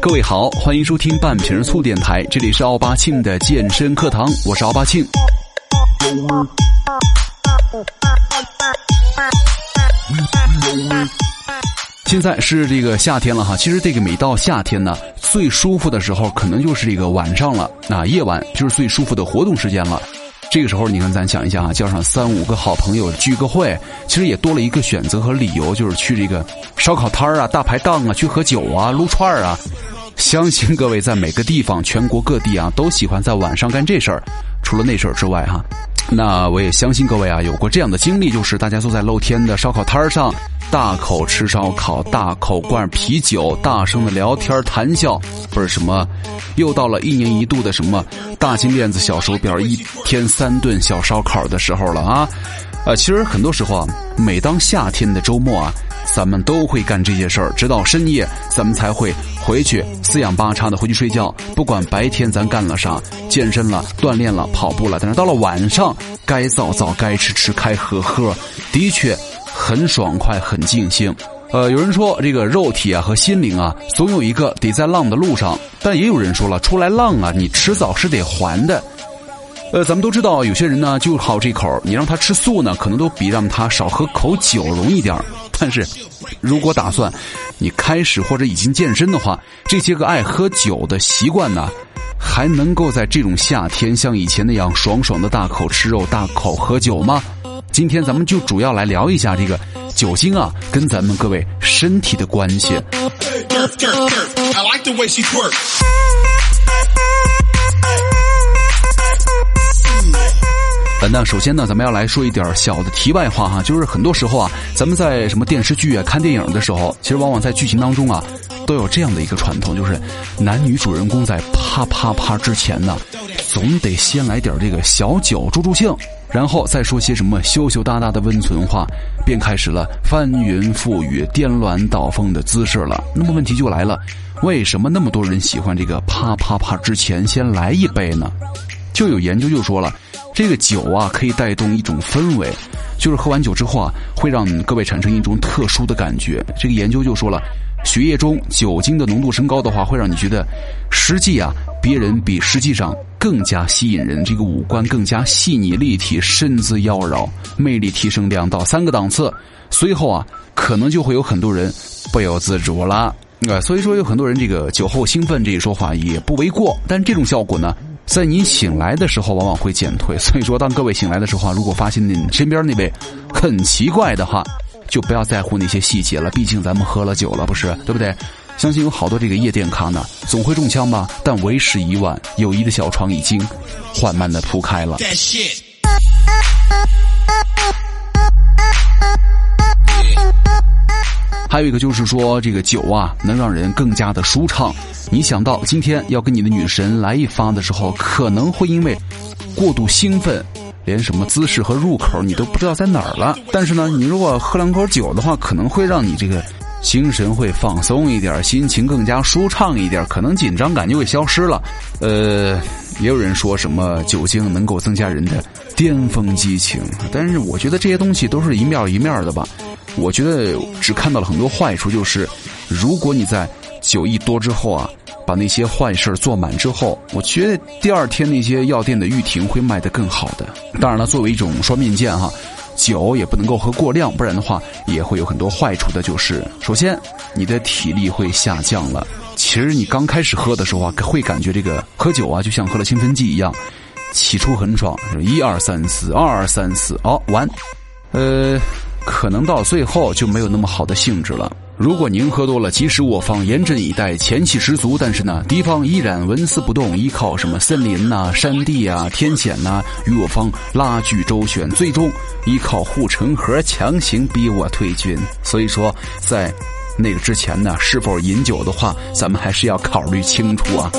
各位好，欢迎收听半瓶醋电台，这里是奥巴庆的健身课堂，我是奥巴庆。现在是这个夏天了哈，其实这个每到夏天呢，最舒服的时候可能就是这个晚上了，那夜晚就是最舒服的活动时间了。这个时候，你看咱想一下啊，叫上三五个好朋友聚个会，其实也多了一个选择和理由，就是去这个烧烤摊啊、大排档啊去喝酒啊、撸串啊。相信各位在每个地方、全国各地啊，都喜欢在晚上干这事儿。除了那事儿之外哈，那我也相信各位啊，有过这样的经历，就是大家坐在露天的烧烤摊儿上，大口吃烧烤，大口灌啤酒，大声的聊天谈笑，不是什么，又到了一年一度的什么大金链子、小手表，一天三顿小烧烤的时候了啊。呃，其实很多时候啊，每当夏天的周末啊。咱们都会干这些事儿，直到深夜，咱们才会回去四仰八叉的回去睡觉。不管白天咱干了啥，健身了、锻炼了、跑步了，但是到了晚上，该造造、该吃吃、该喝喝，的确很爽快、很尽兴。呃，有人说这个肉体啊和心灵啊，总有一个得在浪的路上，但也有人说了，出来浪啊，你迟早是得还的。呃，咱们都知道，有些人呢就好这口，你让他吃素呢，可能都比让他少喝口酒容易点儿。但是，如果打算你开始或者已经健身的话，这些个爱喝酒的习惯呢，还能够在这种夏天像以前那样爽爽的大口吃肉、大口喝酒吗？今天咱们就主要来聊一下这个酒精啊，跟咱们各位身体的关系。那首先呢，咱们要来说一点小的题外话哈，就是很多时候啊，咱们在什么电视剧啊、看电影的时候，其实往往在剧情当中啊，都有这样的一个传统，就是男女主人公在啪啪啪之前呢，总得先来点这个小酒助助兴，然后再说些什么羞羞答答的温存话，便开始了翻云覆雨、颠鸾倒凤的姿势了。那么问题就来了，为什么那么多人喜欢这个啪啪啪之前先来一杯呢？就有研究就说了。这个酒啊，可以带动一种氛围，就是喝完酒之后啊，会让各位产生一种特殊的感觉。这个研究就说了，血液中酒精的浓度升高的话，会让你觉得实际啊，别人比实际上更加吸引人，这个五官更加细腻立体，身姿妖娆，魅力提升两到三个档次。随后啊，可能就会有很多人不由自主了。啊，所以说有很多人这个酒后兴奋这一说法也不为过，但这种效果呢？在你醒来的时候，往往会减退。所以说，当各位醒来的时候啊，如果发现你身边那位很奇怪的话，就不要在乎那些细节了。毕竟咱们喝了酒了，不是对不对？相信有好多这个夜店咖呢，总会中枪吧？但为时已晚，友谊的小窗已经缓慢的铺开了。还有一个就是说，这个酒啊，能让人更加的舒畅。你想到今天要跟你的女神来一发的时候，可能会因为过度兴奋，连什么姿势和入口你都不知道在哪儿了。但是呢，你如果喝两口酒的话，可能会让你这个精神会放松一点，心情更加舒畅一点，可能紧张感就会消失了。呃，也有人说什么酒精能够增加人的巅峰激情，但是我觉得这些东西都是一面一面的吧。我觉得只看到了很多坏处，就是如果你在酒一多之后啊，把那些坏事做满之后，我觉得第二天那些药店的玉婷会卖得更好的。当然了，作为一种双面剑哈，酒也不能够喝过量，不然的话也会有很多坏处的。就是首先你的体力会下降了。其实你刚开始喝的时候啊，会感觉这个喝酒啊就像喝了兴奋剂一样，起初很爽，一二三四，二二三四，哦，完，呃。可能到最后就没有那么好的性质了。如果您喝多了，即使我方严阵以待，前气十足，但是呢，敌方依然纹丝不动，依靠什么森林呐、山地啊、天险呐，与我方拉锯周旋，最终依靠护城河强行逼我退军。所以说，在那个之前呢，是否饮酒的话，咱们还是要考虑清楚啊。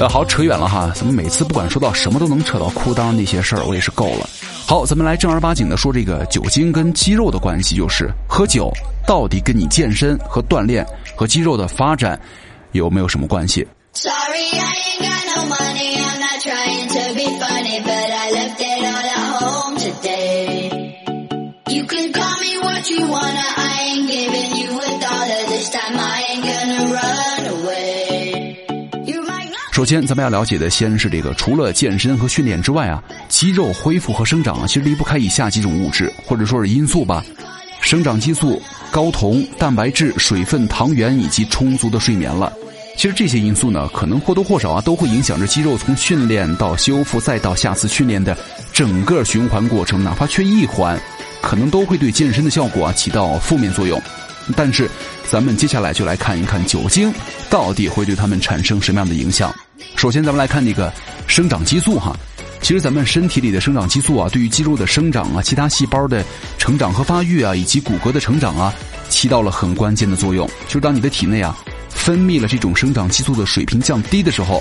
呃，好，扯远了哈，咱们每次不管说到什么都能扯到裤裆那些事儿，我也是够了。好，咱们来正儿八经的说这个酒精跟肌肉的关系，就是喝酒到底跟你健身和锻炼和肌肉的发展有没有什么关系首先，咱们要了解的先是这个，除了健身和训练之外啊，肌肉恢复和生长，其实离不开以下几种物质或者说是因素吧：生长激素、睾酮、蛋白质、水分、糖原以及充足的睡眠了。其实这些因素呢，可能或多或少啊，都会影响着肌肉从训练到修复再到下次训练的整个循环过程。哪怕缺一环，可能都会对健身的效果啊起到负面作用。但是，咱们接下来就来看一看酒精到底会对他们产生什么样的影响。首先，咱们来看那个生长激素哈。其实咱们身体里的生长激素啊，对于肌肉的生长啊、其他细胞的成长和发育啊，以及骨骼的成长啊，起到了很关键的作用。就是当你的体内啊。分泌了这种生长激素的水平降低的时候，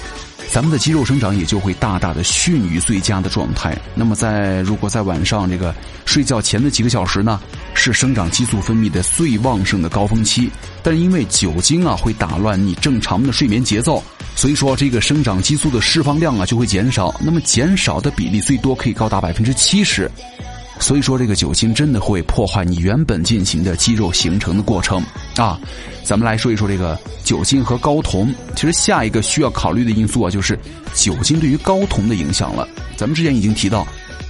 咱们的肌肉生长也就会大大的逊于最佳的状态。那么在如果在晚上这个睡觉前的几个小时呢，是生长激素分泌的最旺盛的高峰期。但因为酒精啊会打乱你正常的睡眠节奏，所以说这个生长激素的释放量啊就会减少。那么减少的比例最多可以高达百分之七十。所以说，这个酒精真的会破坏你原本进行的肌肉形成的过程啊！咱们来说一说这个酒精和睾酮。其实下一个需要考虑的因素啊，就是酒精对于睾酮的影响了。咱们之前已经提到，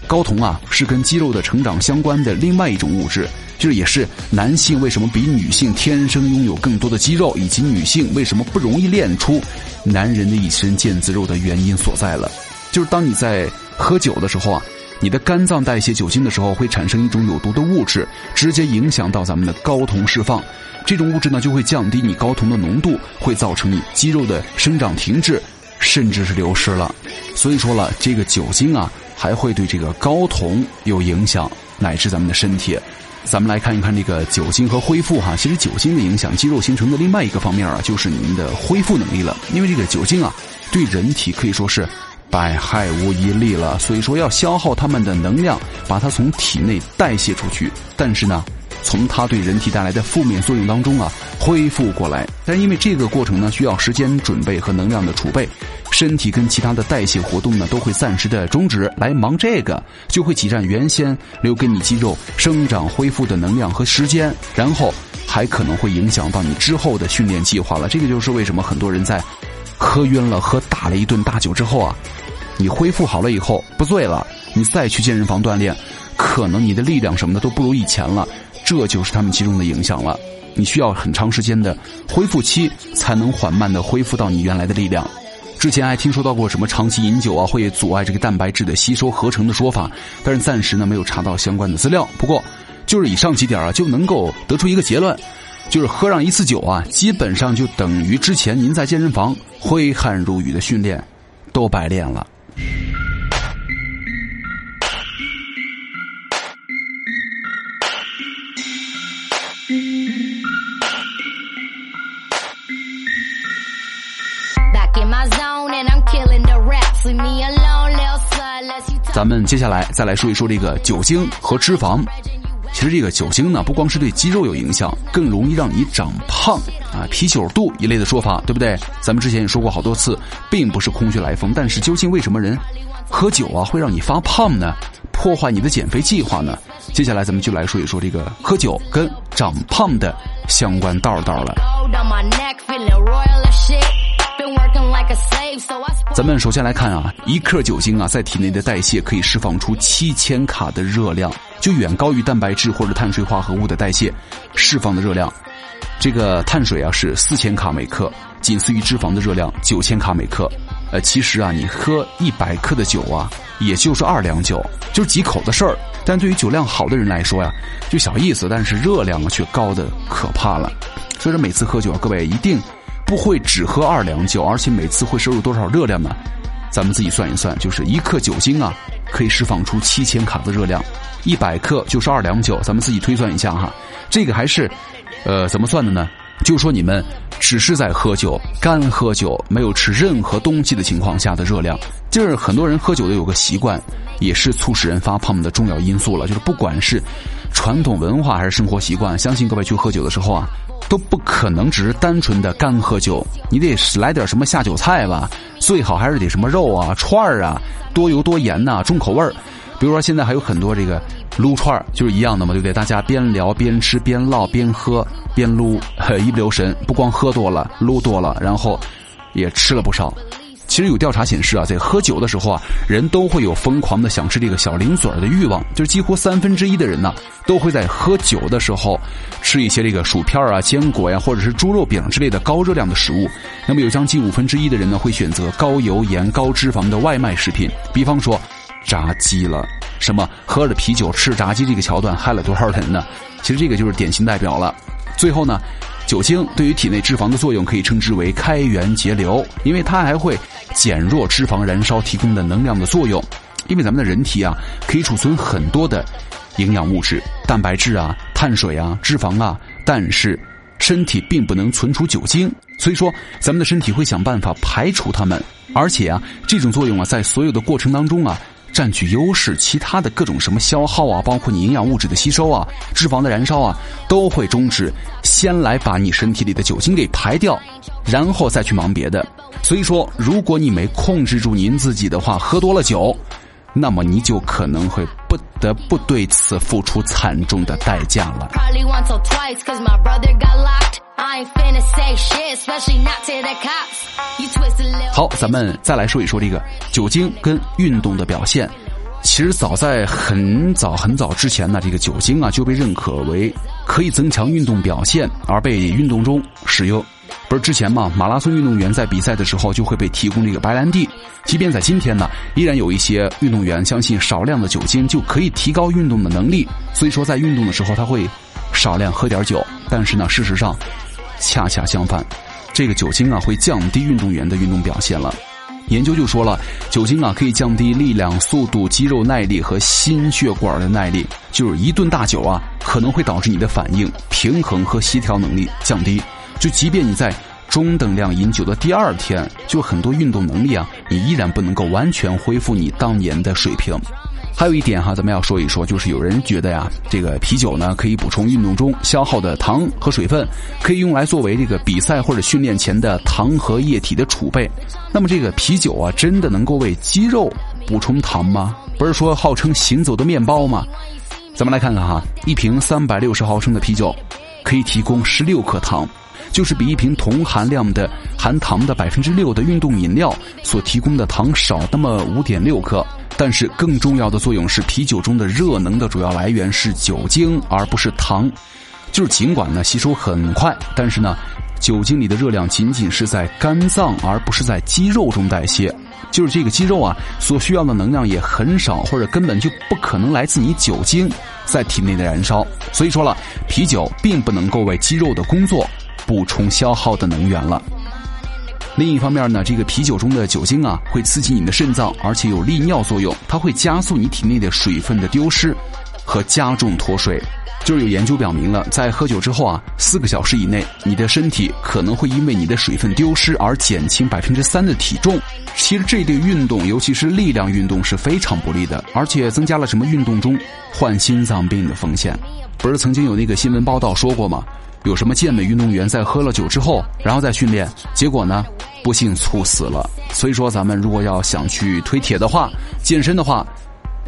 睾酮啊是跟肌肉的成长相关的另外一种物质，就是也是男性为什么比女性天生拥有更多的肌肉，以及女性为什么不容易练出男人的一身腱子肉的原因所在了。就是当你在喝酒的时候啊。你的肝脏代谢酒精的时候，会产生一种有毒的物质，直接影响到咱们的睾酮释放。这种物质呢，就会降低你睾酮的浓度，会造成你肌肉的生长停滞，甚至是流失了。所以说了，这个酒精啊，还会对这个睾酮有影响，乃至咱们的身体。咱们来看一看这个酒精和恢复哈。其实酒精的影响肌肉形成的另外一个方面啊，就是你们的恢复能力了。因为这个酒精啊，对人体可以说是。百害无一利了，所以说要消耗他们的能量，把它从体内代谢出去。但是呢，从它对人体带来的负面作用当中啊，恢复过来。但因为这个过程呢，需要时间准备和能量的储备，身体跟其他的代谢活动呢，都会暂时的终止，来忙这个，就会挤占原先留给你肌肉生长恢复的能量和时间，然后还可能会影响到你之后的训练计划了。这个就是为什么很多人在喝晕了、喝大了一顿大酒之后啊。你恢复好了以后不醉了，你再去健身房锻炼，可能你的力量什么的都不如以前了，这就是他们其中的影响了。你需要很长时间的恢复期，才能缓慢的恢复到你原来的力量。之前还听说到过什么长期饮酒啊会阻碍这个蛋白质的吸收合成的说法，但是暂时呢没有查到相关的资料。不过就是以上几点啊就能够得出一个结论，就是喝上一次酒啊，基本上就等于之前您在健身房挥汗如雨的训练都白练了。咱们接下来再来说一说这个酒精和脂肪。其实这个酒精呢，不光是对肌肉有影响，更容易让你长胖啊，啤酒肚一类的说法，对不对？咱们之前也说过好多次，并不是空穴来风。但是究竟为什么人喝酒啊会让你发胖呢？破坏你的减肥计划呢？接下来咱们就来说一说这个喝酒跟长胖的相关道道了。咱们首先来看啊，一克酒精啊，在体内的代谢可以释放出七千卡的热量，就远高于蛋白质或者碳水化合物的代谢释放的热量。这个碳水啊是四千卡每克，仅次于脂肪的热量九千卡每克。呃，其实啊，你喝一百克的酒啊，也就是二两酒，就是几口的事儿。但对于酒量好的人来说呀，就小意思，但是热量却高的可怕了。所以说每次喝酒啊，各位一定。不会只喝二两酒，而且每次会摄入多少热量呢？咱们自己算一算，就是一克酒精啊，可以释放出七千卡的热量，一百克就是二两酒，咱们自己推算一下哈。这个还是，呃，怎么算的呢？就说你们只是在喝酒，干喝酒，没有吃任何东西的情况下的热量，就是很多人喝酒的有个习惯，也是促使人发胖的重要因素了。就是不管是传统文化还是生活习惯，相信各位去喝酒的时候啊。都不可能只是单纯的干喝酒，你得来点什么下酒菜吧，最好还是得什么肉啊、串儿啊，多油多盐呐，重口味儿。比如说现在还有很多这个撸串儿，就是一样的嘛，对不对？大家边聊边吃边唠边喝边撸，一不留神，不光喝多了，撸多了，然后也吃了不少。其实有调查显示啊，在喝酒的时候啊，人都会有疯狂的想吃这个小零嘴儿的欲望，就是几乎三分之一的人呢，都会在喝酒的时候吃一些这个薯片啊、坚果呀，或者是猪肉饼之类的高热量的食物。那么有将近五分之一的人呢，会选择高油盐、高脂肪的外卖食品，比方说炸鸡了。什么喝着啤酒吃炸鸡这个桥段害了多少人呢？其实这个就是典型代表了。最后呢，酒精对于体内脂肪的作用可以称之为开源节流，因为它还会。减弱脂肪燃烧提供的能量的作用，因为咱们的人体啊可以储存很多的营养物质、蛋白质啊、碳水啊、脂肪啊，但是身体并不能存储酒精，所以说咱们的身体会想办法排除它们，而且啊这种作用啊在所有的过程当中啊占据优势，其他的各种什么消耗啊，包括你营养物质的吸收啊、脂肪的燃烧啊都会终止，先来把你身体里的酒精给排掉，然后再去忙别的。所以说，如果你没控制住您自己的话，喝多了酒，那么你就可能会不得不对此付出惨重的代价了。好，咱们再来说一说这个酒精跟运动的表现。其实早在很早很早之前呢，这个酒精啊就被认可为可以增强运动表现，而被运动中使用。不是之前嘛？马拉松运动员在比赛的时候就会被提供这个白兰地。即便在今天呢，依然有一些运动员相信少量的酒精就可以提高运动的能力，所以说在运动的时候他会少量喝点酒。但是呢，事实上恰恰相反，这个酒精啊会降低运动员的运动表现了。研究就说了，酒精啊可以降低力量、速度、肌肉耐力和心血管的耐力。就是一顿大酒啊，可能会导致你的反应、平衡和协调能力降低。就即便你在中等量饮酒的第二天，就很多运动能力啊，你依然不能够完全恢复你当年的水平。还有一点哈，咱们要说一说，就是有人觉得呀，这个啤酒呢可以补充运动中消耗的糖和水分，可以用来作为这个比赛或者训练前的糖和液体的储备。那么这个啤酒啊，真的能够为肌肉补充糖吗？不是说号称行走的面包吗？咱们来看看哈，一瓶三百六十毫升的啤酒可以提供十六克糖。就是比一瓶同含量的含糖的百分之六的运动饮料所提供的糖少那么五点六克，但是更重要的作用是啤酒中的热能的主要来源是酒精而不是糖，就是尽管呢吸收很快，但是呢酒精里的热量仅仅是在肝脏而不是在肌肉中代谢，就是这个肌肉啊所需要的能量也很少或者根本就不可能来自你酒精在体内的燃烧，所以说了啤酒并不能够为肌肉的工作。补充消耗的能源了。另一方面呢，这个啤酒中的酒精啊，会刺激你的肾脏，而且有利尿作用，它会加速你体内的水分的丢失和加重脱水。就是有研究表明了，在喝酒之后啊，四个小时以内，你的身体可能会因为你的水分丢失而减轻百分之三的体重。其实这对运动，尤其是力量运动是非常不利的，而且增加了什么运动中患心脏病的风险。不是曾经有那个新闻报道说过吗？有什么健美运动员在喝了酒之后，然后再训练，结果呢，不幸猝死了。所以说，咱们如果要想去推铁的话，健身的话，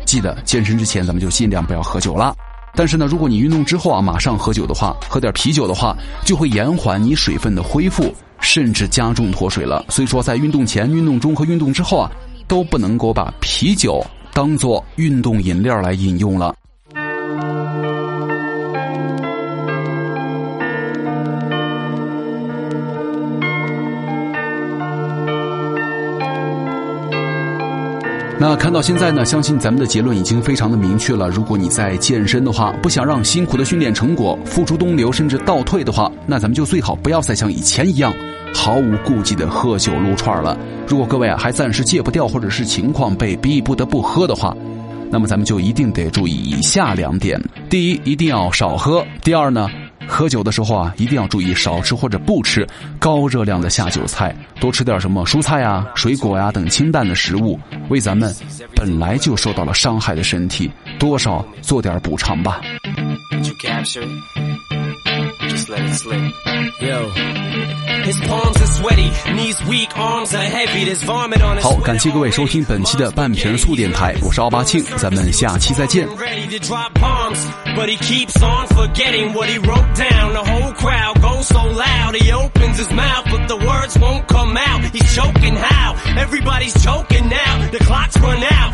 记得健身之前咱们就尽量不要喝酒了。但是呢，如果你运动之后啊，马上喝酒的话，喝点啤酒的话，就会延缓你水分的恢复，甚至加重脱水了。所以说，在运动前、运动中和运动之后啊，都不能够把啤酒当做运动饮料来饮用了。那看到现在呢，相信咱们的结论已经非常的明确了。如果你在健身的话，不想让辛苦的训练成果付诸东流，甚至倒退的话，那咱们就最好不要再像以前一样毫无顾忌的喝酒撸串了。如果各位啊还暂时戒不掉，或者是情况被逼不得不喝的话，那么咱们就一定得注意以下两点：第一，一定要少喝；第二呢。喝酒的时候啊，一定要注意少吃或者不吃高热量的下酒菜，多吃点什么蔬菜呀、水果呀等清淡的食物，为咱们本来就受到了伤害的身体多少做点补偿吧。just let it slip. Yo. His palms are sweaty, knees weak, arms are heavy. There's vomit on his 好，感谢各位收听本期的半瓶醋电台，我是奥巴庆，咱们下期再见。But he keeps on forgetting what he wrote down. The whole crowd goes so loud. He opens his mouth, but the words won't come out. He's choking how? Everybody's choking now. The clock's run out.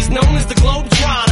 he's known as the Globetrotter.